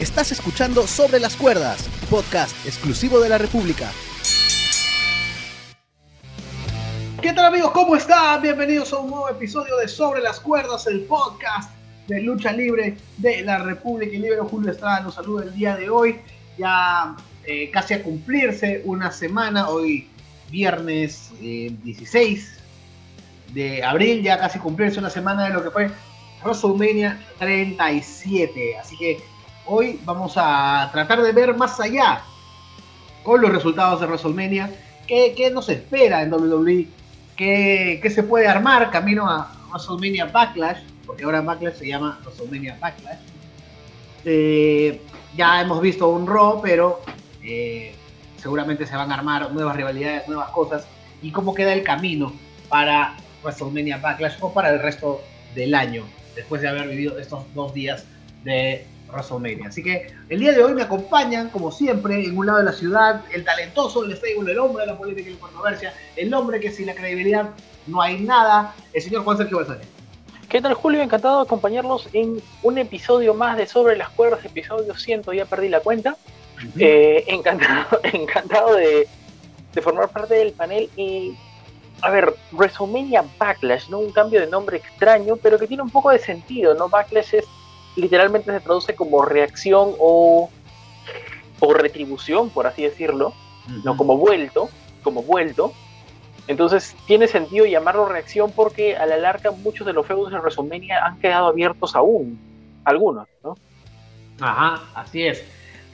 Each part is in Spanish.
Estás escuchando Sobre las Cuerdas, podcast exclusivo de la República. ¿Qué tal amigos? ¿Cómo están? Bienvenidos a un nuevo episodio de Sobre las Cuerdas, el podcast de lucha libre de la República y Libre. Julio Estrada nos saluda el día de hoy, ya eh, casi a cumplirse una semana, hoy viernes 16 eh, de abril, ya casi cumplirse una semana de lo que fue WrestleMania 37. Así que hoy vamos a tratar de ver más allá con los resultados de WrestleMania, qué, nos espera en WWE, qué, qué, se puede armar camino a WrestleMania Backlash, porque ahora Backlash se llama WrestleMania Backlash. Eh, ya hemos visto un Raw, pero eh, seguramente se van a armar nuevas rivalidades, nuevas cosas, y cómo queda el camino para WrestleMania Backlash o para el resto del año, después de haber vivido estos dos días de WrestleMania. Así que el día de hoy me acompañan, como siempre, en un lado de la ciudad, el talentoso, el stable, el hombre de la política y la controversia, el hombre que sin la credibilidad no hay nada, el señor Juan Sergio Balsani. ¿Qué tal Julio? Encantado de acompañarlos en un episodio más de Sobre las Cuerdas, episodio 100, ya perdí la cuenta. Uh -huh. eh, encantado encantado de, de, formar parte del panel y, a ver, WrestleMania Backlash, ¿no? Un cambio de nombre extraño, pero que tiene un poco de sentido, ¿no? Backlash es literalmente se traduce como reacción o, o retribución, por así decirlo, uh -huh. no como vuelto, como vuelto. Entonces tiene sentido llamarlo reacción porque a la larga muchos de los feudos de WrestleMania han quedado abiertos aún, algunos, ¿no? Ajá, así es.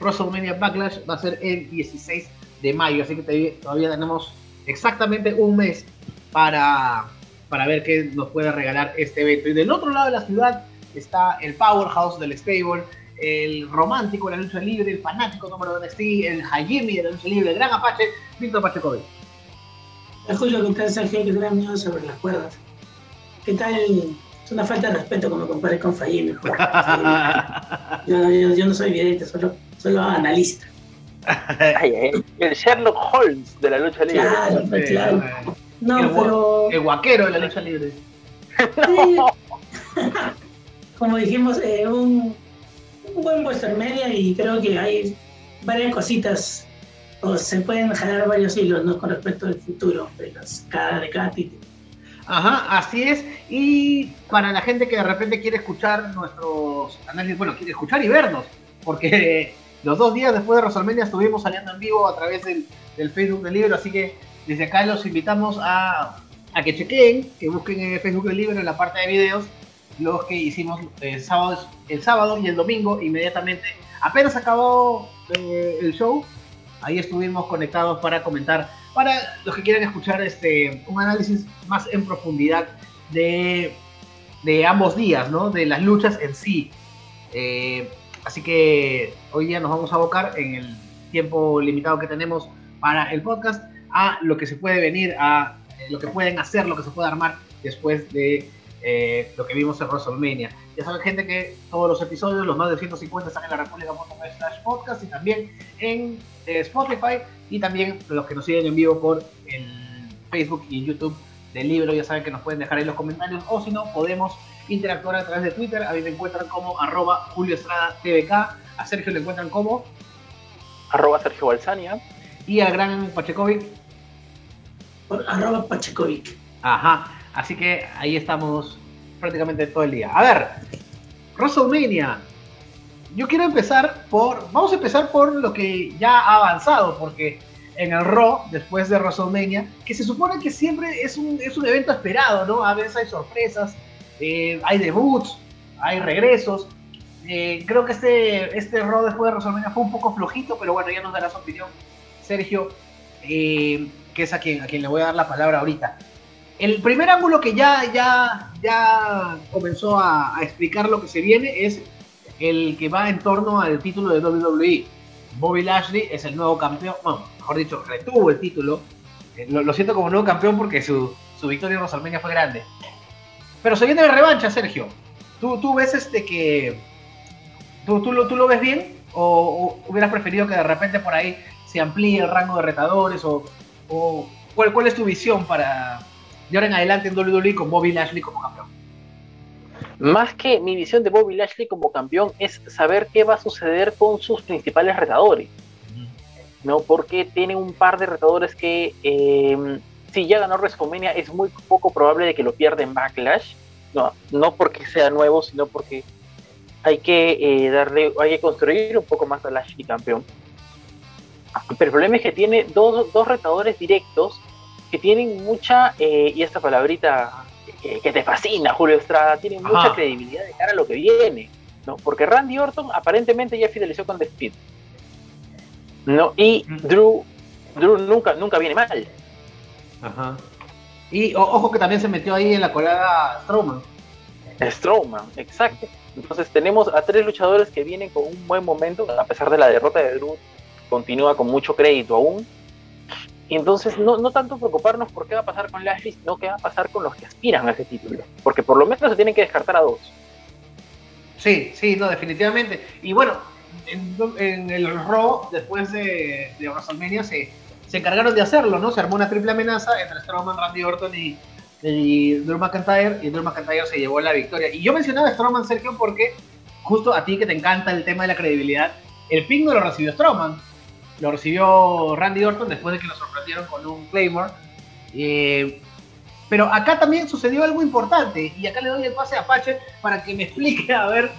WrestleMania Backlash va a ser el 16 de mayo, así que todavía tenemos exactamente un mes para, para ver qué nos puede regalar este evento. Y del otro lado de la ciudad está el powerhouse del stable, el romántico de la lucha libre, el fanático número de NXT, el Hajimi de la lucha libre, el gran Apache, Víctor Pachecovic. Julio, ¿qué tal Sergio? ¿Qué tal amigos sobre las cuerdas? ¿Qué tal? Es una falta de respeto como compares con Fajimi. Yo, yo, yo, no soy vidente, solo, solo analista. el Sherlock Holmes de la lucha libre. Claro, claro. No, el, pero... el guaquero de la lucha libre. no. como dijimos, eh, un, un, buen Media y creo que hay varias cositas, o se pueden jalar varios hilos ¿no? con respecto al futuro de, las, cada, de cada título. Ajá, así es. Y para la gente que de repente quiere escuchar nuestros análisis, bueno, quiere escuchar y vernos, porque los dos días después de WrestleMania estuvimos saliendo en vivo a través del, del Facebook del libro, así que desde acá los invitamos a, a que chequeen, que busquen en el Facebook del libro en la parte de videos los que hicimos el sábado, el sábado y el domingo inmediatamente. Apenas acabó eh, el show, ahí estuvimos conectados para comentar, para los que quieran escuchar este, un análisis más en profundidad de, de ambos días, ¿no? de las luchas en sí. Eh, así que hoy día nos vamos a abocar en el tiempo limitado que tenemos para el podcast a lo que se puede venir, a lo que pueden hacer, lo que se puede armar después de eh, lo que vimos en WrestleMania. Ya saben, gente, que todos los episodios, los más de 150, están en la República.slash podcast y también en eh, Spotify y también los que nos siguen en vivo por el Facebook y YouTube del libro, ya saben que nos pueden dejar ahí los comentarios o si no, podemos interactuar a través de Twitter. A mí me encuentran como arroba Julio Estrada TVK, a Sergio le encuentran como arroba Sergio Balsania y al gran Pachecovic por arroba Pachecovic. Ajá. Así que ahí estamos prácticamente todo el día. A ver, WrestleMania. Yo quiero empezar por. Vamos a empezar por lo que ya ha avanzado, porque en el Raw, después de WrestleMania, que se supone que siempre es un, es un evento esperado, ¿no? A veces hay sorpresas, eh, hay debuts, hay regresos. Eh, creo que este, este Raw después de WrestleMania fue un poco flojito, pero bueno, ya nos dará su opinión Sergio, eh, que es a quien, a quien le voy a dar la palabra ahorita. El primer ángulo que ya, ya, ya comenzó a, explicar lo que se viene es el que va en torno al título de WWE. Bobby Lashley es el nuevo campeón, bueno, mejor dicho, retuvo el título. Eh, lo, siento como nuevo campeón porque su, su victoria en WrestleMania fue grande. Pero se viene la revancha, Sergio. ¿Tú, tú ves este que... ¿Tú, tú, lo, ¿Tú lo ves bien? ¿O, o hubieras preferido que de repente por ahí se amplíe el rango de retadores? ¿O, o ¿cuál, cuál es tu visión para, de ahora en adelante en WWE con Bobby Lashley como campeón. Más que mi visión de Bobby Lashley como campeón es saber qué va a suceder con sus principales retadores. ¿no? Porque tiene un par de retadores que eh, si ya ganó WrestleMania es muy poco probable de que lo pierda en Backlash. No, no porque sea nuevo, sino porque hay que eh, darle, hay que construir un poco más a Lashley campeón. Pero el problema es que tiene dos, dos retadores directos que tienen mucha, eh, y esta palabrita que te fascina, Julio Estrada, tienen mucha credibilidad de cara a lo que viene, ¿no? Porque Randy Orton aparentemente ya fidelizó con The Speed. ¿no? Y Drew, Drew nunca, nunca viene mal. Ajá. Y ojo que también se metió ahí en la colada Strowman. Strowman, exacto. Entonces tenemos a tres luchadores que vienen con un buen momento, a pesar de la derrota de Drew, continúa con mucho crédito aún. Y entonces no, no tanto preocuparnos por qué va a pasar con Lashley, sino qué va a pasar con los que aspiran a ese título. Porque por lo menos se tienen que descartar a dos. Sí, sí, no, definitivamente. Y bueno, en, el Raw, después de, de WrestleMania, se, se encargaron de hacerlo, ¿no? Se armó una triple amenaza entre Strowman, Randy Orton y, Drew McIntyre, y Drew McIntyre se llevó la victoria. Y yo mencionaba Strowman, Sergio, porque justo a ti que te encanta el tema de la credibilidad, el ping lo recibió Strowman, lo recibió Randy Orton después de que lo sorprendieron con un Claymore. Eh, pero acá también sucedió algo importante, y acá le doy el pase a Apache para que me explique, a ver,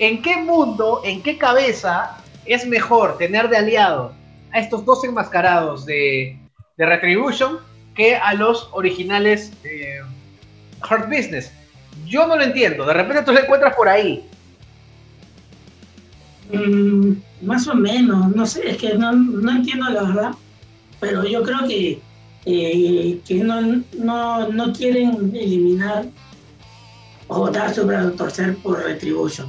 ¿En qué mundo, en qué cabeza es mejor tener de aliado a estos dos enmascarados de, Retribution que a los originales de Hard Business? Yo no lo entiendo. De repente tú lo encuentras por ahí. Mm, más o menos, no sé, es que no, entiendo la verdad, pero yo creo que, eh, que no, no, quieren eliminar o votar sobre torcer por Retribution.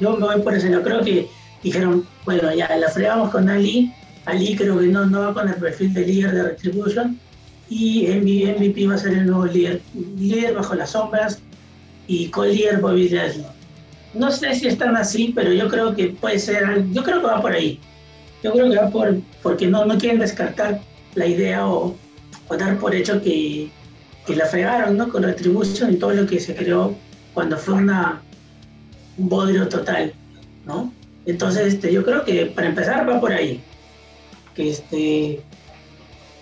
Yo me voy por eso. Yo creo que dijeron, bueno, ya la fregamos con Ali. Ali creo que no, no va con el perfil de líder de Retribution. Y MVP va a ser el nuevo líder. Líder bajo las sombras y co-líder Bobby Lashley. No sé si están así, pero yo creo que puede ser. Yo creo que va por ahí. Yo creo que va por. Porque no, no quieren descartar la idea o, dar por hecho que, que la fregaron ¿no? con Retribution y todo lo que se creó cuando fue una un bodrio total, ¿no? Entonces, este, yo creo que para empezar va por ahí, que este,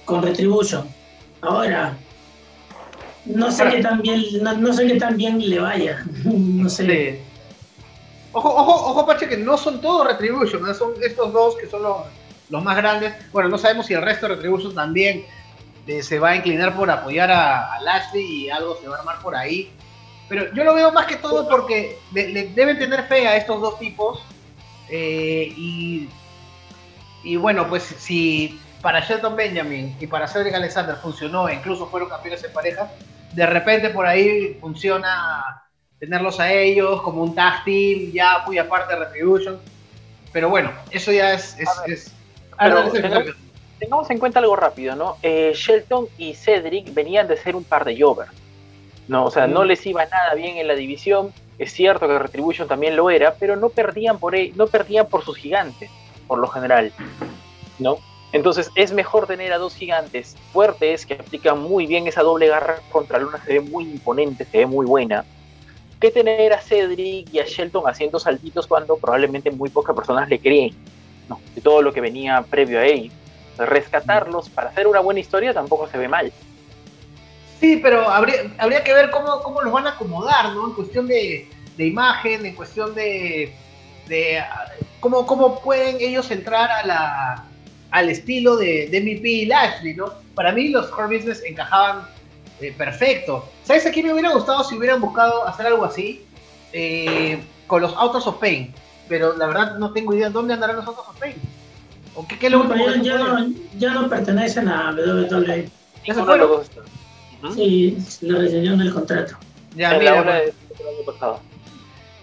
con Retribution. Ahora, no sé qué tan bien, no, sé qué tan bien le vaya, no sé. Ojo, ojo, ojo, Pache, que no son todos Retribution, son estos dos que son los, más grandes. Bueno, no sabemos si el resto de Retribution también eh, se va a inclinar por apoyar a, a Lashley y algo se va a armar por ahí. Pero yo lo veo más que todo porque le, deben tener fe a estos dos tipos. Eh, y, y bueno, pues si para Shelton Benjamin y para Cedric Alexander funcionó, e incluso fueron campeones en pareja, de repente por ahí funciona tenerlos a ellos como un tag team, ya muy aparte de Retribution. Pero bueno, eso ya es... es, tengamos, en cuenta algo rápido, ¿no? Eh, Shelton y Cedric venían de ser un par de Jovers. No, o sea, no les iba nada bien en la división. Es cierto que Retribution también lo era, pero no perdían por no perdían por sus gigantes, por lo general. ¿No? Entonces es mejor tener a dos gigantes fuertes que aplican muy bien esa doble garra contra Luna, se ve muy imponente, se ve muy buena, que tener a Cedric y a Shelton haciendo saltitos cuando probablemente muy pocas personas le creen, ¿no? de todo lo que venía previo a ello. Rescatarlos para hacer una buena historia tampoco se ve mal. Sí, pero habría, que ver cómo, los van a acomodar, ¿no? En cuestión de, imagen, en cuestión de, cómo pueden ellos entrar a la, al estilo de, de MVP y Lashley, ¿no? Para mí los core business encajaban eh, perfecto. ¿Sabes a quién me hubiera gustado si hubieran buscado hacer algo así? Eh, con los Autos of Pain. Pero la verdad no tengo idea dónde andarán los Autos of Pain. ¿O qué, qué lo ya, no, ya no pertenecen a WWE. Ya se fueron. Sí, lo en el contrato. Ya, mira, pues.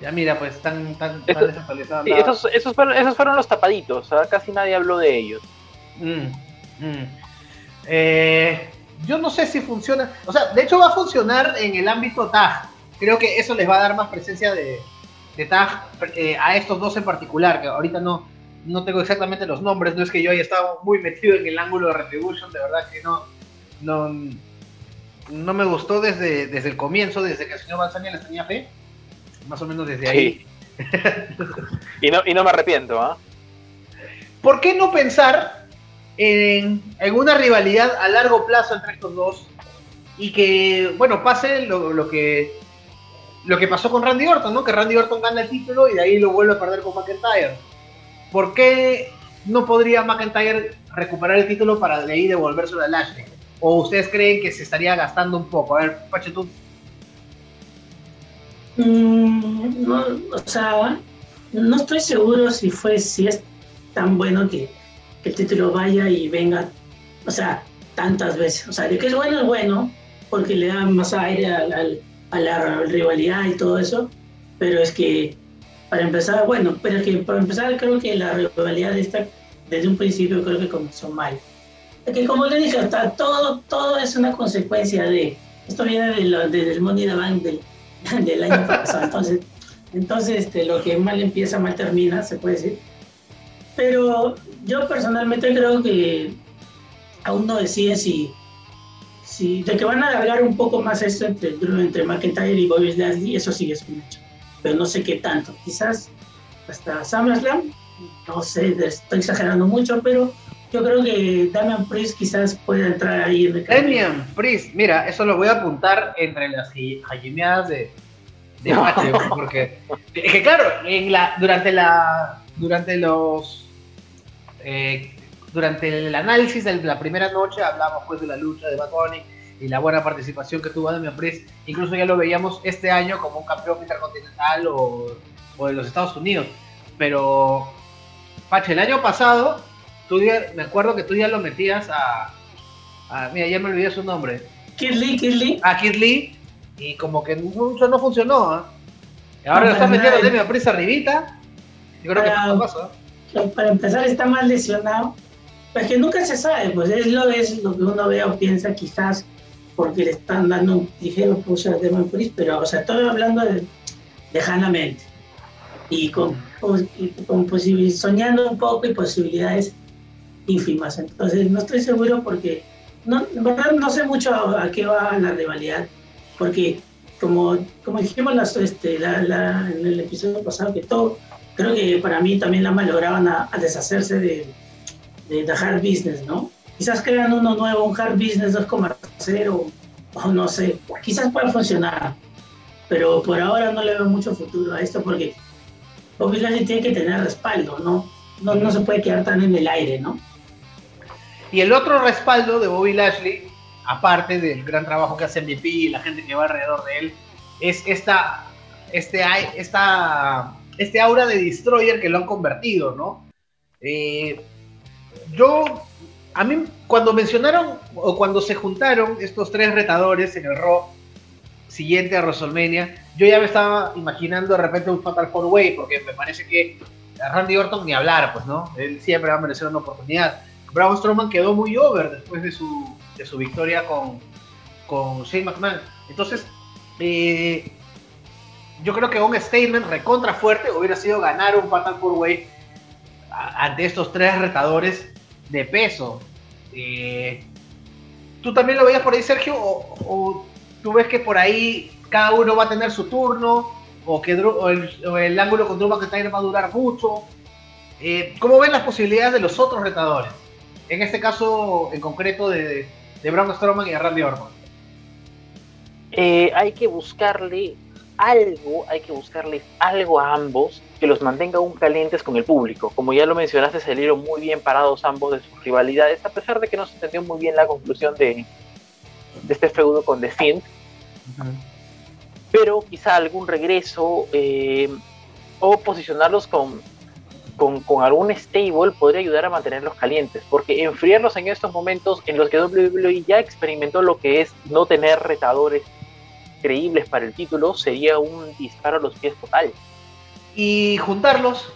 Ya mira, pues están tan, sí, esos, esos, fueron, esos, fueron, los tapaditos, casi nadie habló de ellos. Mm, mm. Eh, yo no sé si funciona, o sea, de hecho va a funcionar en el ámbito TAG. Creo que eso les va a dar más presencia de, de TAG eh, a estos dos en particular, que ahorita no, no tengo exactamente los nombres, no es que yo haya estado muy metido en el ángulo de Retribution, de verdad que no, no no me gustó desde, desde el comienzo, desde que el señor Balsania les tenía fe. Más o menos desde ahí. y, no, y no me arrepiento, ¿ah? ¿Por qué no pensar en, una rivalidad a largo plazo entre estos dos? Y que, bueno, pase lo, que lo que pasó con Randy Orton, ¿no? Que Randy Orton gana el título y de ahí lo vuelve a perder con McIntyre. ¿Por qué no podría McIntyre recuperar el título para de ahí devolvérselo a Lashley? ¿O ustedes creen que se estaría gastando un poco? A ver, Pache, tú. Mm, o sea, no estoy seguro si fue, si es tan bueno que, el título vaya y venga, o sea, tantas veces. O sea, de que es bueno es bueno, porque le da más aire a la rivalidad y todo eso, pero es que para empezar, bueno, pero es que para empezar creo que la rivalidad esta desde un principio creo que comenzó mal. Que como le dije, hasta todo, todo es una consecuencia de, esto viene de del Money the Bank del, del año pasado, entonces, entonces este, lo que mal empieza, mal termina, se puede decir. Pero yo personalmente creo que aún no deciden si, si de que van a alargar un poco más esto entre, entre McIntyre y Bobby Lashley, eso sí es un hecho. Pero no sé qué tanto. Quizás hasta SummerSlam, no sé, estoy exagerando mucho, pero yo creo que Damian Priest quizás pueda entrar ahí en el Damian Priest, mira, eso lo voy a apuntar entre las jallimeadas de, de porque es que claro, en la, durante la durante los eh, durante el análisis de la primera noche hablamos pues de la lucha de Bad y la buena participación que tuvo Damian Priest, incluso ya lo veíamos este año como un campeón intercontinental o, o de los Estados Unidos, pero Pache, el año pasado me acuerdo que tú ya lo metías a, mira, ya me olvidé su nombre. Kid Lee, Kid Lee. A Kid Lee, y como que mucho no funcionó. ¿ah? Ahora lo estás metiendo de mi prisa arribita. Yo creo que no pasa. Para empezar, está mal lesionado. Pues que nunca se sabe, pues es lo, es lo que uno ve o piensa, quizás porque le están dando un ligero push a Demon Priest, pero, o sea, estoy hablando de, lejanamente y con, con, soñando un poco y posibilidades ínfimas. Entonces, no estoy seguro porque, no, verdad, no sé mucho a, qué va la rivalidad, porque como, como dijimos las, este, la, en el episodio pasado, que todo, creo que para mí también la malograban a, a deshacerse de, de, hard business, ¿no? Quizás crean uno nuevo, un hard business 2,0, o no sé, quizás pueda funcionar, pero por ahora no le veo mucho futuro a esto porque Bobby tiene que tener respaldo, ¿no? No, no se puede quedar tan en el aire, ¿no? Y el otro respaldo de Bobby Lashley, aparte del gran trabajo que hace MVP y la gente que va alrededor de él, es esta, este, esta, este aura de Destroyer que lo han convertido, ¿no? Eh, yo, a mí, cuando mencionaron o cuando se juntaron estos tres retadores en el Raw siguiente a WrestleMania, yo ya me estaba imaginando de repente un Fatal Four Way, porque me parece que a Randy Orton ni hablar, pues, ¿no? Él siempre va a merecer una oportunidad. Braun Strowman quedó muy over después de su, de su victoria con, con Shane McMahon. Entonces, eh, yo creo que un statement recontra fuerte hubiera sido ganar un Fatal Four Way ante estos tres retadores de peso. Eh, ¿Tú también lo veías por ahí, Sergio? ¿O, tú ves que por ahí cada uno va a tener su turno? ¿O que el, ángulo con Drew McIntyre va a durar mucho? Eh, ¿Cómo ven las posibilidades de los otros retadores? en este caso en concreto de, Braun Strowman y Randy Orton? Eh, hay que buscarle algo, hay que buscarle algo a ambos que los mantenga aún calientes con el público. Como ya lo mencionaste, salieron muy bien parados ambos de sus rivalidades, a pesar de que no se entendió muy bien la conclusión de, de este feudo con The Fiend. Pero quizá algún regreso eh, o posicionarlos con con, algún stable podría ayudar a mantenerlos calientes, porque enfriarlos en estos momentos en los que WWE ya experimentó lo que es no tener retadores creíbles para el título sería un disparo a los pies total. Y juntarlos,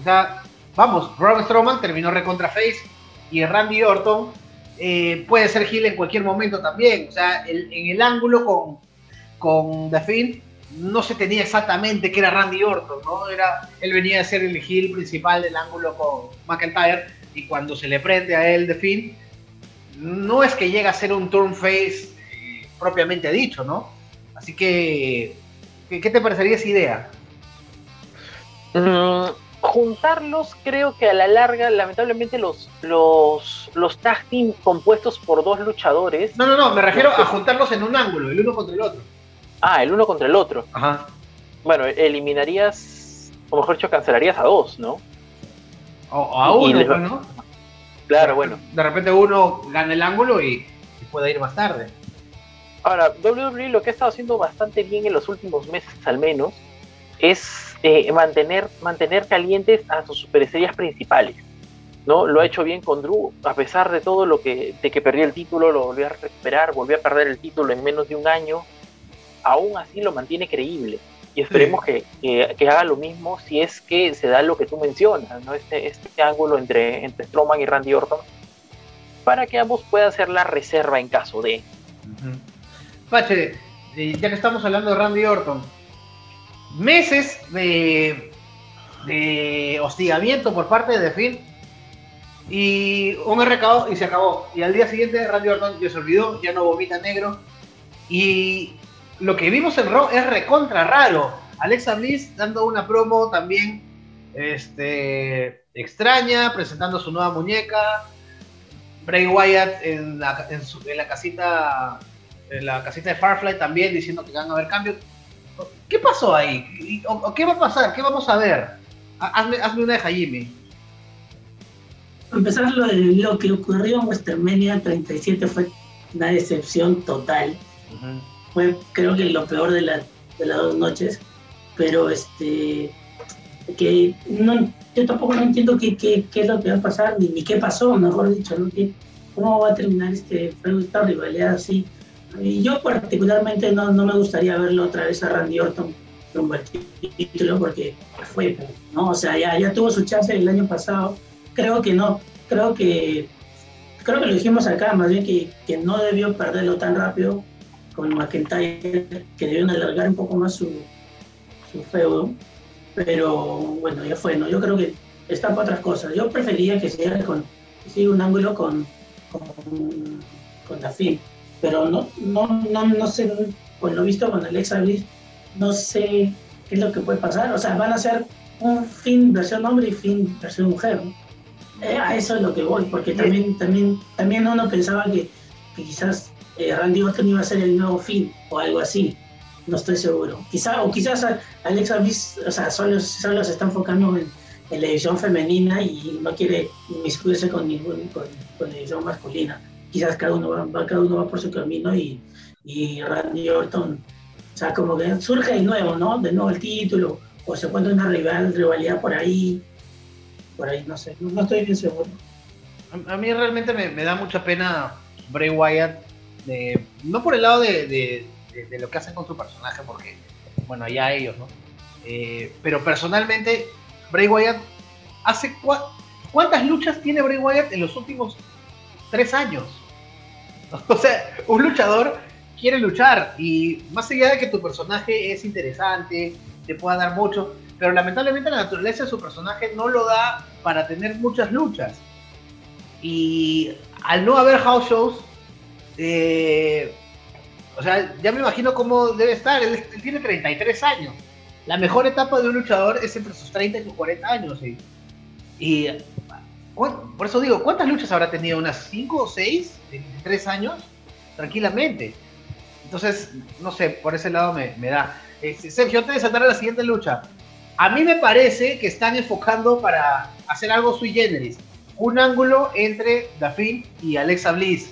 o sea, vamos, Braun Strowman terminó recontra face y Randy Orton eh, puede ser Gil en cualquier momento también, o sea, en el ángulo con, con The Fiend no se tenía exactamente que era Randy Orton, ¿no? Era, él venía a ser el heel principal del ángulo con McIntyre y cuando se le prende a él de fin, no es que llega a ser un turn face eh, propiamente dicho, ¿no? Así que, ¿qué, te parecería esa idea? Mm, juntarlos, creo que a la larga, lamentablemente, los, los, los tag team compuestos por dos luchadores. No, no, no, me refiero a juntarlos en un ángulo, el uno contra el otro. Ah, el uno contra el otro. Ajá. Bueno, eliminarías, o mejor dicho, cancelarías a dos, ¿no? O, a uno, pues, ¿no? Claro, bueno. De repente uno gana el ángulo y, puede ir más tarde. Ahora, WWE lo que ha estado haciendo bastante bien en los últimos meses al menos es eh, mantener, mantener calientes a sus superestrellas principales. ¿no? Lo ha hecho bien con Drew, a pesar de todo lo que, de que perdió el título, lo volvió a recuperar, volvió a perder el título en menos de un año, aún así lo mantiene creíble. Y esperemos que, que, haga lo mismo si es que se da lo que tú mencionas, ¿no? este, este ángulo entre, entre Strowman y Randy Orton, para que ambos puedan hacer la reserva en caso de. Pache, ya que estamos hablando de Randy Orton, meses de, de hostigamiento por parte de The y un recado y se acabó. Y al día siguiente Randy Orton ya se olvidó, ya no vomita negro. Y lo que vimos en Raw es recontra raro. Alexa Bliss dando una promo también este, extraña, presentando su nueva muñeca. Bray Wyatt en, la casita en la casita de Firefly también diciendo que van a haber cambios. ¿Qué pasó ahí? ¿O, qué va a pasar? ¿Qué vamos a ver? Hazme, hazme una de Jaime. Empezar lo, lo que ocurrió en WrestleMania 37 fue una decepción total fue creo que lo peor de, la, de las dos noches, pero este que no, yo tampoco no entiendo qué, qué, qué, es lo que va a pasar, ni, ni qué pasó, mejor dicho, ¿no? ¿Cómo va a terminar este, esta rivalidad así? Y yo particularmente no, no me gustaría verlo otra vez a Randy Orton con el título porque fue, ¿no? O sea, ya, ya tuvo su chance el año pasado, creo que no, creo que creo que lo dijimos acá, más bien que, que no debió perderlo tan rápido con McIntyre, que debieron alargar un poco más su, su feudo, pero bueno, ya fue, ¿no? Yo creo que está para otras cosas. Yo prefería que siga con un ángulo con, con, con pero no, no, no, no sé, con lo visto con Alexa Bliss, no sé qué es lo que puede pasar. O sea, van a ser un fin versión hombre y fin versión mujer. Eh, a eso es lo que voy, porque también, también, también uno pensaba que, que quizás eh, Randy Orton iba a ser el nuevo fin o algo así. No estoy seguro. Quizá, o quizás Alexa Bliss, o sea, solo, solo se está enfocando en, la edición femenina y no quiere inmiscuirse con ningún con, la edición masculina. Quizás cada uno va, cada uno va por su camino y, y Randy Orton, o sea, como que surge de nuevo, ¿no? De nuevo el título, o se encuentra una rival, rivalidad por ahí, por ahí, no sé, no, estoy bien seguro. A, mí realmente me, da mucha pena Bray Wyatt no por el lado de, lo que hacen con su personaje, porque, bueno, ya ellos, ¿no? Eh, pero personalmente, Bray Wyatt hace cuántas luchas tiene Bray Wyatt en los últimos tres años. O sea, un luchador quiere luchar y más allá de que tu personaje es interesante, te pueda dar mucho, pero lamentablemente la naturaleza de su personaje no lo da para tener muchas luchas. Y al no haber house shows, eh, o sea, ya me imagino cómo debe estar. Él, tiene 33 años. La mejor etapa de un luchador es entre sus 30 y sus 40 años. Y, por eso digo, ¿cuántas luchas habrá tenido? ¿Unas 5 o 6 3 años? Tranquilamente. Entonces, no sé, por ese lado me, da. Este, Sergio, antes de saltar a la siguiente lucha, a mí me parece que están enfocando para hacer algo sui generis. Un ángulo entre Daphne y Alexa Bliss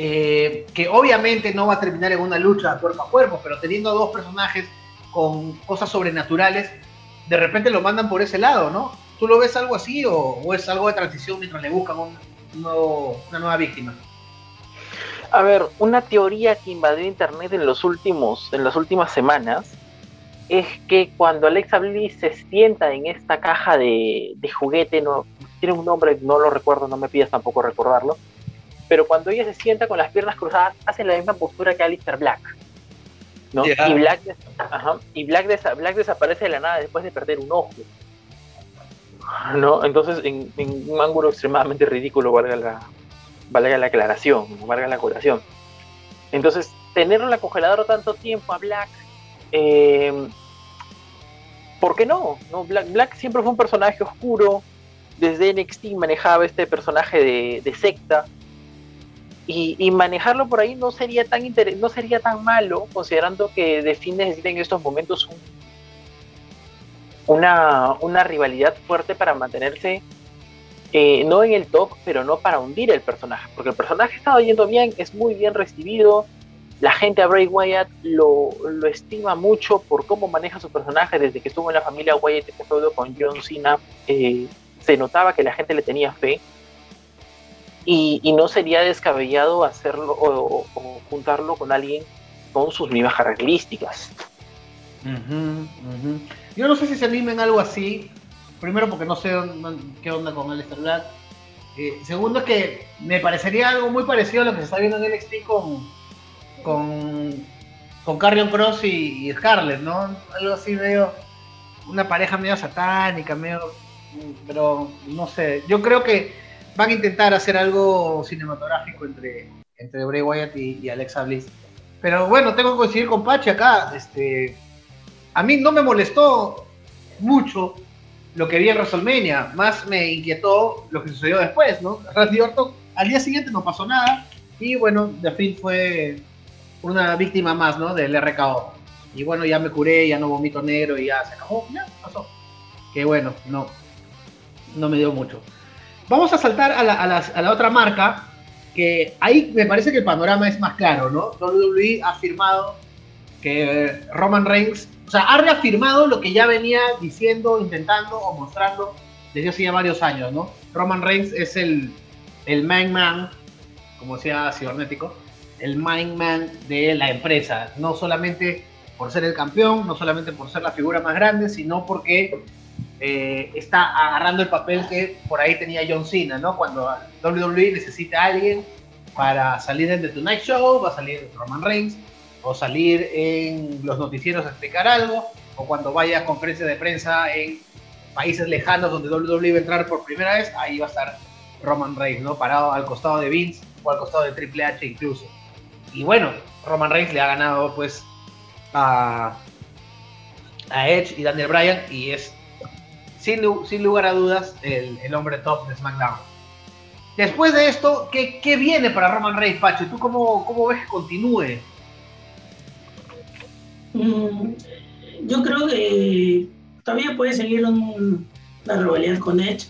eh, que obviamente no va a terminar en una lucha cuerpo a cuerpo, pero teniendo dos personajes con cosas sobrenaturales, de repente lo mandan por ese lado, ¿no? ¿Tú lo ves algo así o, es algo de transición mientras le buscan una nueva víctima? A ver, una teoría que invadió internet en los últimos, en las últimas semanas es que cuando Alexa Bliss se sienta en esta caja de, de juguete, no, tiene un nombre, no lo recuerdo, no me pidas tampoco recordarlo, pero cuando ella se sienta con las piernas cruzadas, hace la misma postura que Alistair Black. ¿no? Y, Black, y Black, Black, desaparece de la nada después de perder un ojo. ¿no? Entonces, en, un ángulo extremadamente ridículo, valga la, valga la aclaración, valga la curación. Entonces, tenerlo en la congeladora tanto tiempo a Black, eh, ¿por qué no? no? Black, Black siempre fue un personaje oscuro, desde NXT manejaba este personaje de, secta, y, manejarlo por ahí no sería tan no sería tan malo, considerando que define necesita en estos momentos una, una rivalidad fuerte para mantenerse eh, no en el top, pero no para hundir el personaje, porque el personaje está yendo bien, es muy bien recibido, la gente a Bray Wyatt lo, lo, estima mucho por cómo maneja su personaje desde que estuvo en la familia Wyatt este con John Cena. Eh, se notaba que la gente le tenía fe y, no sería descabellado hacerlo o, juntarlo con alguien con sus mismas características. Yo no sé si se animen algo así. Primero porque no sé qué onda con el Black. Eh, segundo que me parecería algo muy parecido a lo que se está viendo en NXT con, con, con Carrion Cross y, Scarlett, ¿no? Algo así medio, una pareja medio satánica, medio, pero no sé, yo creo que van a intentar hacer algo cinematográfico entre, entre Bray Wyatt y, Alexa Bliss. Pero bueno, tengo que coincidir con Pachi acá, este, a mí no me molestó mucho lo que vi en WrestleMania, más me inquietó lo que sucedió después, ¿no? Randy al día siguiente no pasó nada y bueno, de fin fue una víctima más, ¿no? Del RKO. Y bueno, ya me curé, ya no vomito negro y ya se acabó, ya pasó. Que bueno, no, no me dio mucho. Vamos a saltar a la, a, la, otra marca, que ahí me parece que el panorama es más claro, ¿no? WWE ha afirmado que Roman Reigns, o sea, ha reafirmado lo que ya venía diciendo, intentando o mostrando desde hace ya varios años, ¿no? Roman Reigns es el, el man man, como decía Cibernético, el mind man de la empresa, no solamente por ser el campeón, no solamente por ser la figura más grande, sino porque eh, está agarrando el papel que por ahí tenía John Cena, ¿no? Cuando WWE necesita a alguien para salir en The Tonight Show, va a salir Roman Reigns, o salir en los noticieros a explicar algo, o cuando vaya a conferencias de prensa en países lejanos donde WWE va a entrar por primera vez, ahí va a estar Roman Reigns, ¿no? Parado al costado de Vince o al costado de Triple H incluso. Y bueno, Roman Reigns le ha ganado pues a, Edge y Daniel Bryan y es sin, sin lugar a dudas el, el, hombre top de SmackDown. Después de esto, ¿qué, qué viene para Roman Reigns, Pacho? ¿Tú cómo, cómo ves que continúe? Mm, yo creo que todavía puede seguir un, una rivalidad con Edge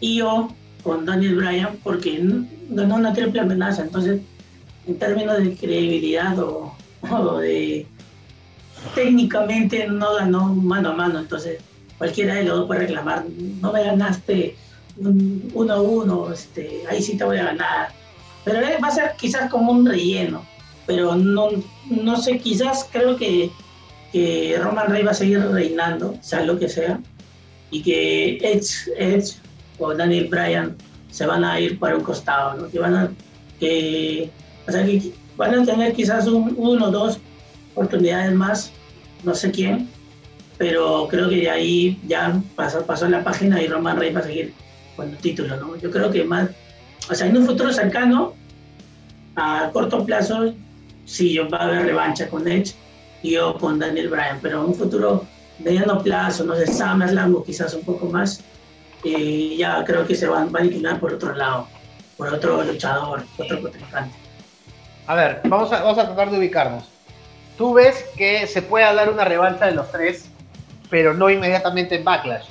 y o con Daniel Bryan porque ganó una triple amenaza, entonces en términos de credibilidad o, de técnicamente no ganó mano a mano, entonces cualquiera de los dos puede reclamar, no me ganaste uno a uno, este, ahí sí te voy a ganar. Pero va a ser quizás como un relleno, pero no, no sé, quizás creo que, que Roman Reigns va a seguir reinando, sea lo que sea, y que Edge, Edge o Daniel Bryan se van a ir para un costado, ¿no? que van a, que o sea que van a tener quizás un, uno o dos oportunidades más, no sé quién, pero creo que de ahí ya pasó, pasó la página y Roman Reigns va a seguir con el título, ¿no? Yo creo que más, o sea, en un futuro cercano, a corto plazo, sí, va a haber revancha con Edge y yo con Daniel Bryan, pero en un futuro mediano plazo, no sé, SummerSlam o quizás un poco más, eh, ya creo que se van, van a inclinar por otro lado, por otro luchador, otro contrincante. A ver, vamos a, vamos a tratar de ubicarnos. Tú ves que se puede dar una revancha de los tres, pero no inmediatamente en Backlash.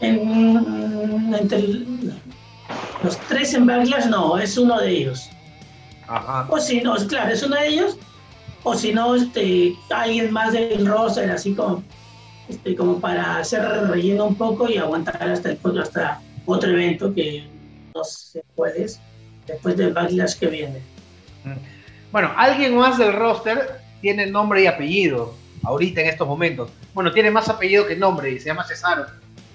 entre los tres en Backlash no, es uno de ellos. Ajá. O si no, claro, es uno de ellos. O si no, este, alguien más del roster, así como, este, como para hacer relleno un poco y aguantar hasta, el, hasta otro evento que no se puede después del backlash que viene. Mm. Bueno, alguien más del roster tiene nombre y apellido ahorita en estos momentos. Bueno, tiene más apellido que nombre y se llama Cesaro,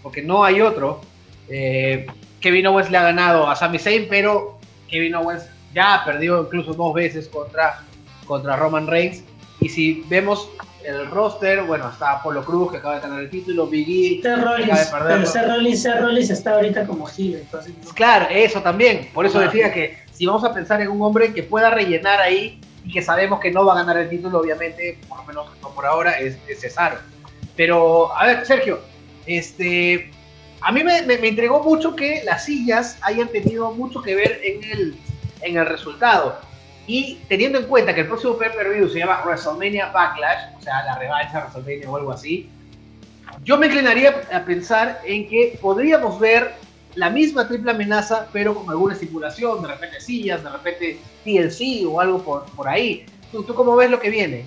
porque no hay otro. Eh, Kevin Owens le ha ganado a Sami Zayn, pero Kevin Owens ya ha perdido incluso dos veces contra, contra Roman Reigns. Y si vemos el roster, bueno, está Apolo Cruz que acaba de ganar el título, Big E, Seth Rollins, pero Seth Rollins, está ahorita como Gil, entonces... Claro, eso también, por eso decía que si vamos a pensar en un hombre que pueda rellenar ahí y que sabemos que no va a ganar el título, obviamente, por lo menos no por ahora, es, Cesaro. Pero, a ver, Sergio, este, a mí me, me, entregó mucho que las sillas hayan tenido mucho que ver en el, en el resultado. Y teniendo en cuenta que el próximo pay-per-view se llama WrestleMania Backlash, o sea, la revancha WrestleMania o algo así, yo me inclinaría a pensar en que podríamos ver la misma triple amenaza, pero con alguna estipulación, de repente sillas, de repente TLC o algo por, por ahí. ¿Tú, ¿Tú cómo ves lo que viene?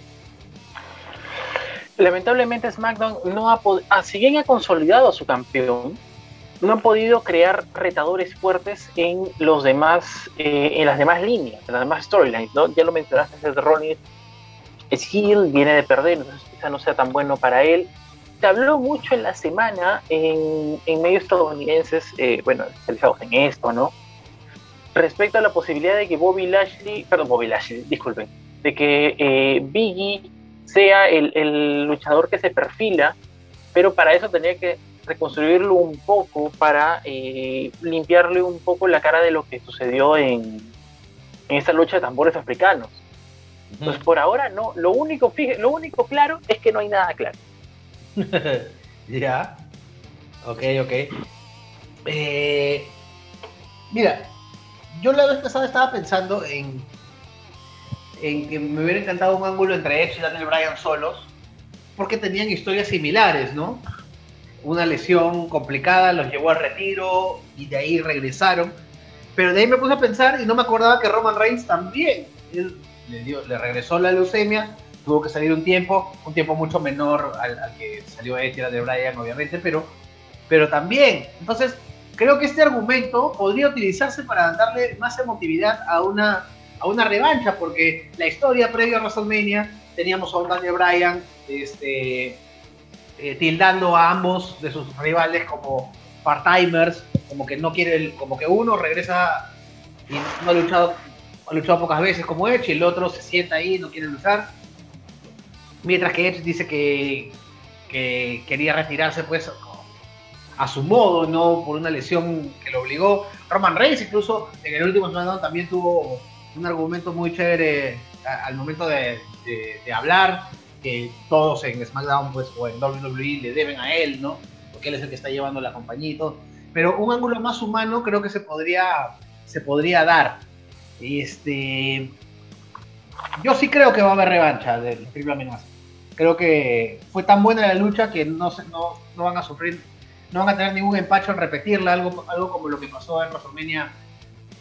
Lamentablemente SmackDown no ha podido, ah, si bien ha consolidado a su campeón, no han podido crear retadores fuertes en los demás, eh, en las demás líneas, en las demás storylines, ¿no? Ya lo mencionaste, Seth Rollins es heel, viene de perder, entonces quizá no sea tan bueno para él se habló mucho en la semana en, medios estadounidenses, eh, bueno, especializados en esto, ¿no? Respecto a la posibilidad de que Bobby Lashley, perdón, Bobby Lashley, disculpen, de que eh, Biggie sea el, luchador que se perfila, pero para eso tenía que reconstruirlo un poco para eh, limpiarle un poco la cara de lo que sucedió en, en esa lucha de tambores africanos. Entonces, por ahora no. Lo único, lo único claro es que no hay nada claro. ya. Ok, ok. Eh, mira, yo la vez pasada estaba pensando en, en que me hubiera encantado un ángulo entre Edge y Daniel Bryan solos, porque tenían historias similares, ¿no? Una lesión complicada los llevó al retiro y de ahí regresaron. Pero de ahí me puse a pensar y no me acordaba que Roman Reigns también le, dio, le regresó la leucemia tuvo que salir un tiempo, un tiempo mucho menor al, que salió Edge de Bryan, obviamente, pero, pero también. Entonces, creo que este argumento podría utilizarse para darle más emotividad a una, a una revancha, porque la historia previa a WrestleMania teníamos a un Daniel Bryan este, eh, tildando a ambos de sus rivales como part-timers, como que no quiere, como que uno regresa y no ha luchado, ha luchado pocas veces como Edge, y el otro se sienta ahí, no quiere luchar. Mientras que Edge dice que, quería retirarse pues a su modo, no por una lesión que lo obligó. Roman Reigns incluso en el último SmackDown también tuvo un argumento muy chévere al momento de, hablar, que todos en SmackDown pues, o en WWE le deben a él, ¿no? Porque él es el que está llevando la compañía y todo. Pero un ángulo más humano creo que se podría, se podría dar. Este, yo sí creo que va a haber revancha del triple amenaza creo que fue tan buena la lucha que no, no, no van a sufrir, no van a tener ningún empacho en repetirla, algo, algo como lo que pasó en WrestleMania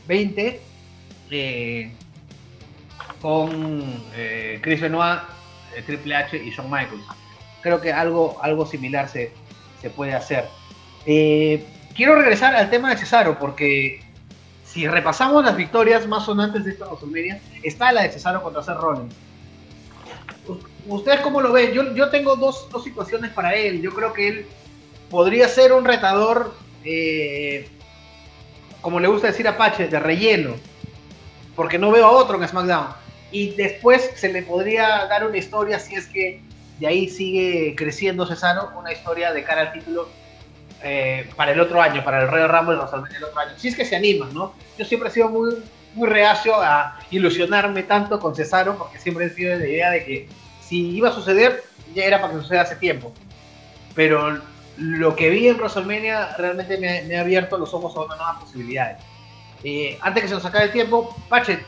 20 eh, con eh, Chris Benoit, Triple H y Shawn Michaels. Creo que algo, algo similar se, se puede hacer. quiero regresar al tema de Cesaro porque si repasamos las victorias más sonantes de esta WrestleMania, está la de Cesaro contra Seth Rollins ¿Ustedes cómo lo ven? Yo, yo tengo dos, dos, situaciones para él. Yo creo que él podría ser un retador, eh, como le gusta decir a de relleno, porque no veo a otro en SmackDown. Y después se le podría dar una historia, si es que de ahí sigue creciendo Cesaro, una historia de cara al título eh, para el otro año, para el Rey Rumble el otro año. Si es que se animan, ¿no? Yo siempre he sido muy, muy reacio a ilusionarme tanto con Cesaro, porque siempre he sido de la idea de que si iba a suceder, ya era para que suceda hace tiempo. Pero lo que vi en WrestleMania realmente me, ha abierto los ojos a otras nuevas posibilidades. Eh, antes que se nos acabe el tiempo, Pachet,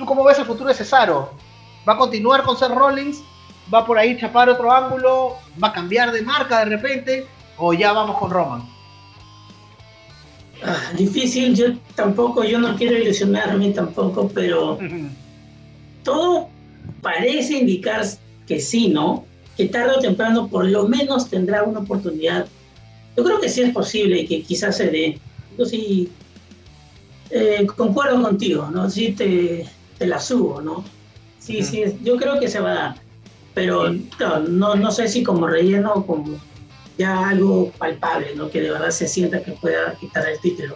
¿tú cómo ves el futuro de Cesaro? ¿Va a continuar con Seth Rollins? ¿Va por ahí chapar otro ángulo? ¿Va a cambiar de marca de repente? ¿O ya vamos con Roman? Ah, difícil, yo tampoco, yo no quiero ilusionarme tampoco, pero todo parece indicar que sí, ¿no? Que tarde o temprano por lo menos tendrá una oportunidad. Yo creo que sí es posible y que quizás se dé. Yo sí eh, concuerdo contigo, ¿no? Sí te, te la subo, ¿no? Sí, sí, yo creo que se va a dar. Pero no, no, sé si como relleno o como ya algo palpable, ¿no? Que de verdad se sienta que pueda quitar el título.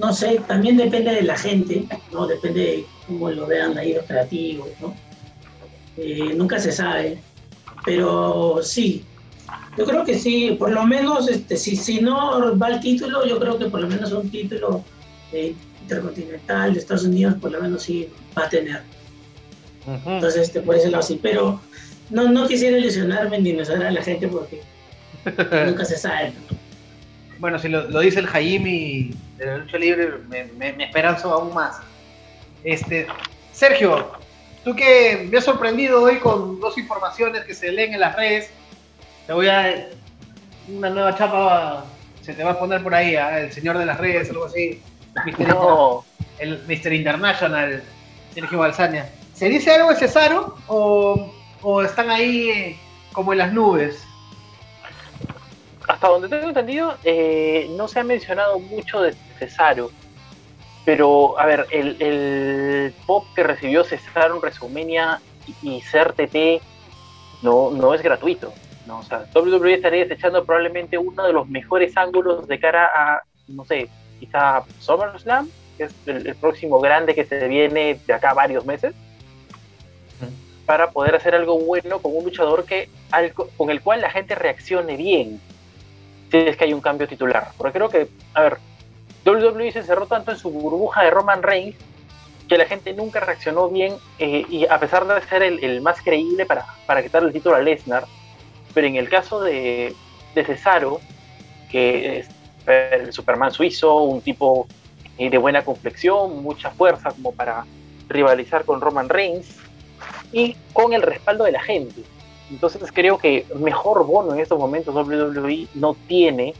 No sé, también depende de la gente, ¿no? Depende de cómo lo vean ahí los creativos, ¿no? Eh, nunca se sabe, pero sí, yo creo que sí, por lo menos, este, si, si no va el título, yo creo que por lo menos un título intercontinental de Estados Unidos, por lo menos sí va a tener. Entonces, este, por ese lado sí, pero no, no quisiera ilusionarme ni ilusionar a la gente porque nunca se sabe. Bueno, si lo, dice el Jaime de la lucha libre, me, me, esperanzo aún más. Este, Sergio, tú que me has sorprendido hoy con dos informaciones que se leen en las redes, te voy a. Una nueva chapa se te va a poner por ahí, ¿ah? el señor de las redes, algo así. El Mr. International, Sergio Balsania. ¿Se dice algo de Cesaro o, o están ahí eh, como en las nubes? hasta donde tengo entendido, eh, no se ha mencionado mucho de Cesaro. Pero, a ver, el, pop que recibió Cesaro en Resumenia y, ser TT no, no es gratuito. ¿no? O sea, WWE estaría desechando probablemente uno de los mejores ángulos de cara a, no sé, quizá SummerSlam, que es el, próximo grande que se viene de acá varios meses, para poder hacer algo bueno con un luchador que, con el cual la gente reaccione bien si es que hay un cambio titular. Porque creo que, a ver, WWE se cerró tanto en su burbuja de Roman Reigns que la gente nunca reaccionó bien eh, y a pesar de ser el, más creíble para, para quitarle el título a Lesnar, pero en el caso de, de Cesaro, que el Superman suizo, un tipo eh, de buena complexión, mucha fuerza como para rivalizar con Roman Reigns y con el respaldo de la gente. Entonces creo que mejor bono en estos momentos WWE no tiene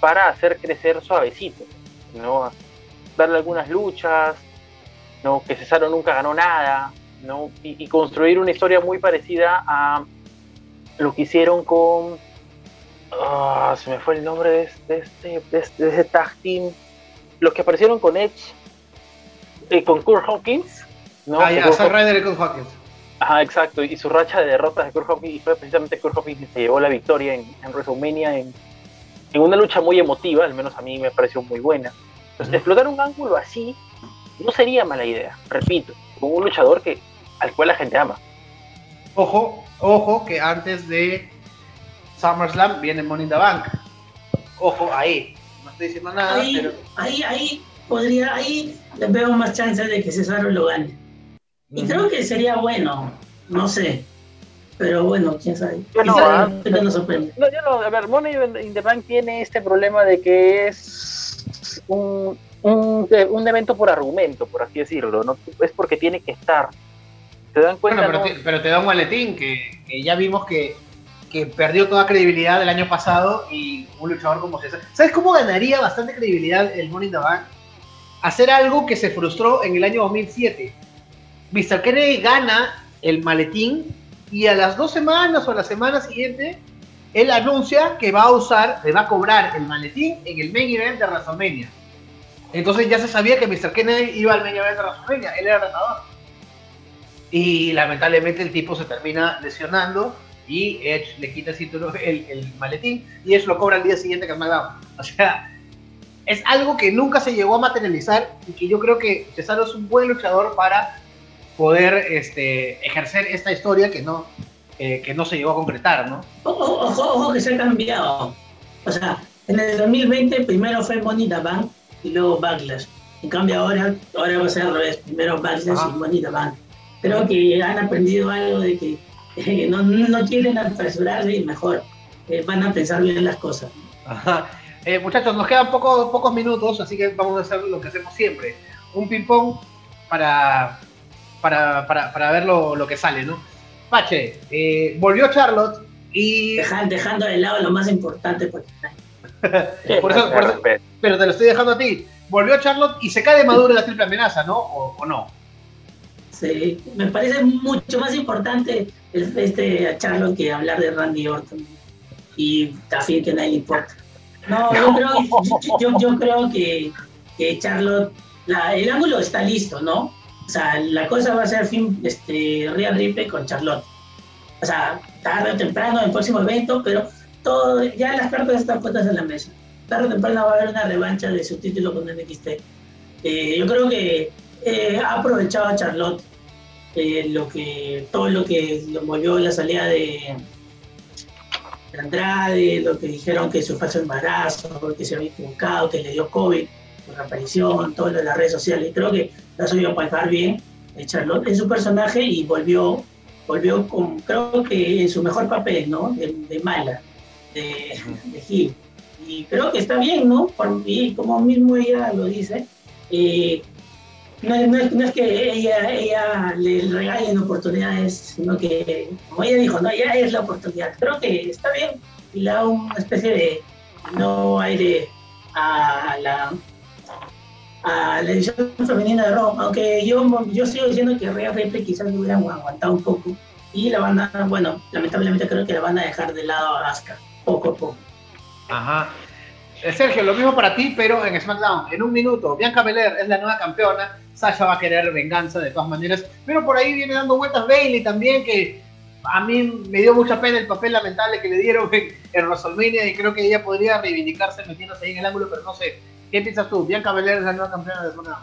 para hacer crecer suavecito, ¿no? Darle algunas luchas, ¿no? Que Cesaro nunca ganó nada, ¿no? Y, construir una historia muy parecida a lo que hicieron con... Ah, se me fue el nombre de este, de este, de tag team. Los que aparecieron con Edge, eh, con Kurt Hawkins. ¿no? Ah, ya, Zack Ryder y Kurt Hawkins. Ajá, exacto. Y su racha de derrotas de Kurt Hawkins, y fue precisamente Kurt Hawkins que se llevó la victoria en, en WrestleMania en, en, una lucha muy emotiva, al menos a mí me pareció muy buena. Entonces, explotar un ángulo así no sería mala idea, repito, con un luchador que, al cual la gente ama. Ojo, ojo, que antes de SummerSlam viene Money in the Bank. Ojo, ahí. No estoy diciendo nada, ahí, pero... Ahí, ahí, podría, ahí les veo más chances de que Cesaro lo gane. Y creo que sería bueno, no sé. Pero bueno, quién sabe. no, ah, no, sorprende. No, yo no, a ver, Money in the Bank tiene este problema de que es un, un, un evento por argumento, por así decirlo. ¿no? Es porque tiene que estar. ¿Te dan cuenta? Bueno, pero, te, pero, te, da un maletín que, que ya vimos que, que, perdió toda credibilidad el año pasado y un luchador como César. ¿Sabes cómo ganaría bastante credibilidad el Money in the Bank? Hacer algo que se frustró en el año 2007 Mr. Kennedy gana el maletín y a las dos semanas o a la semana siguiente, él anuncia que va a usar, le va a cobrar el maletín en el main event de WrestleMania. Entonces ya se sabía que Mr. Kennedy iba al main event de WrestleMania, él era retador. Y lamentablemente el tipo se termina lesionando y Edge le quita el, el, maletín y Edge lo cobra al día siguiente que SmackDown. O sea, es algo que nunca se llegó a materializar y que yo creo que Cesaro es un buen luchador para poder este, ejercer esta historia que no, eh, que no se llegó a concretar, ¿no? Ojo, ojo, que se ha cambiado. O sea, en el 2020 primero fue Money Bank y luego Backlash. En cambio ahora, ahora va a ser al revés, primero Backlash y Money Bank. Creo que han aprendido algo de que eh, no, no, quieren apresurarse y mejor eh, van a pensar bien las cosas. muchachos, nos quedan pocos, pocos minutos, así que vamos a hacer lo que hacemos siempre. Un ping-pong para para, para, para ver lo, lo, que sale, ¿no? Pache, eh, volvió Charlotte y... dejando de lado lo más importante. Pues. por eso, pero te lo estoy dejando a ti. Volvió Charlotte y se cae de maduro la triple amenaza, ¿no? ¿O, no? Sí, me parece mucho más importante este a Charlotte que hablar de Randy Orton y Tafir que nadie le importa. No, yo creo, yo, yo creo que, que Charlotte, la, el ángulo está listo, ¿no? O sea, la cosa va a ser fin, este, Real Ripley con Charlotte. O sea, tarde o temprano, en el próximo evento, pero todo, ya las cartas están puestas en la mesa. Tarde o temprano va a haber una revancha de su título con NXT. Eh, yo creo que eh, ha aprovechado a Charlotte lo que, todo lo que lo volvió la salida de, Andrade, lo que dijeron que su falso embarazo, que se había equivocado, que le dio COVID por la aparición, todo lo de las redes sociales. Creo que la ha sabido palpar bien Charlotte en su personaje y volvió, volvió con, creo que en su mejor papel, ¿no? De, mala, de, Gil. Y creo que está bien, ¿no? Por, y como mismo ella lo dice, eh, no, es, que ella, ella le regalen oportunidades, sino que, como ella dijo, no, ella es la oportunidad. Creo que está bien y le da una especie de no aire a la a la edición femenina de Raw, aunque yo, yo sigo diciendo que Rhea Ripley quizás le hubieran aguantado un poco y la banda, bueno, lamentablemente creo que la van a dejar de lado a Asuka, poco a poco. Ajá. Eh, Sergio, lo mismo para ti, pero en SmackDown, en un minuto, Bianca Belair es la nueva campeona, Sasha va a querer venganza de todas maneras, pero por ahí viene dando vueltas Bailey también, que a mí me dio mucha pena el papel lamentable que le dieron en, en y creo que ella podría reivindicarse metiéndose ahí en el ángulo, pero no sé, ¿Qué piensas tú? ¿Bianca Belair es la nueva campeona de SmackDown?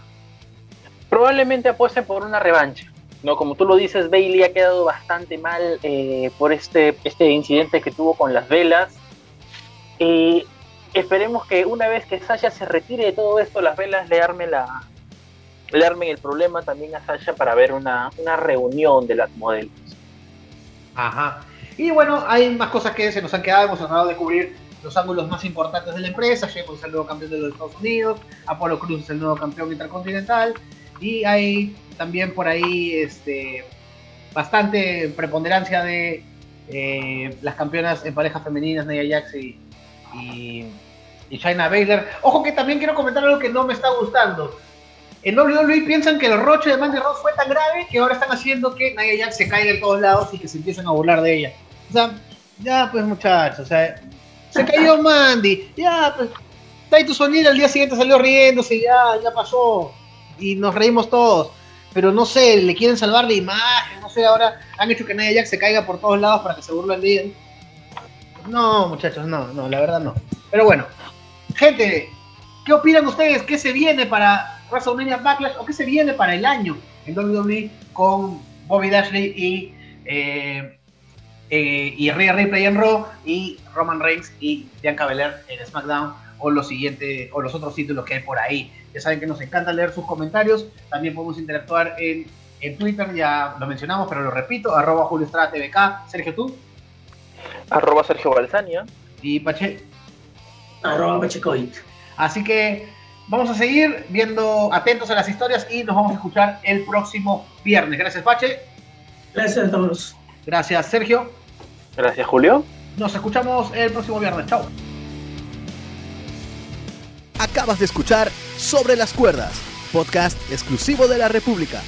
Probablemente apuesten por una revancha. No, como tú lo dices, Bailey ha quedado bastante mal eh, por este, este incidente que tuvo con las velas. Y esperemos que una vez que Sasha se retire de todo esto, las velas le armen, la, le armen el problema también a Sasha para ver una, una reunión de las modelos. Ajá. Y bueno, hay más cosas que se nos han quedado, hemos tratado de cubrir los ángulos más importantes de la empresa. Sheamus es el nuevo campeón de los Estados Unidos, Apollo Cruz es el nuevo campeón intercontinental y hay también por ahí este, bastante preponderancia de eh, las campeonas en parejas femeninas, Nia Jax y, y, y Baylor. Ojo que también quiero comentar algo que no me está gustando. En WWE piensan que el roche de Mandy Rose fue tan grave que ahora están haciendo que Nia Jax se caiga en todos lados y que se empiecen a burlar de ella. O sea, ya pues muchachos, o sea, se cayó Mandy, ya, pues, tu Sonil al día siguiente salió riéndose, ya, ya pasó, y nos reímos todos. Pero no sé, le quieren salvar la imagen, no sé, ahora han hecho que Nia Jack se caiga por todos lados para que se burlen de él. No, muchachos, no, no, la verdad no. Pero bueno, gente, ¿qué opinan ustedes? ¿Qué se viene para WrestleMania Backlash o qué se viene para el año en WWE con Bobby Dashley y eh, eh, y en Raw y Roman Reigns y Bianca Belair en SmackDown o los siguientes o los otros títulos que hay por ahí. Ya saben que nos encanta leer sus comentarios. También podemos interactuar en, en Twitter, ya lo mencionamos, pero lo repito, arroba Julio Estrada TVK. Sergio, ¿tú? Arroba Sergio Balsania. Y Pache. Arroba Pachecoit. Así que vamos a seguir viendo, atentos a las historias y nos vamos a escuchar el próximo viernes. Gracias, Pache. Gracias a todos. Gracias, Sergio. Gracias, Julio. Nos escuchamos el próximo viernes. Chao. Acabas de escuchar Sobre las Cuerdas, podcast exclusivo de la República.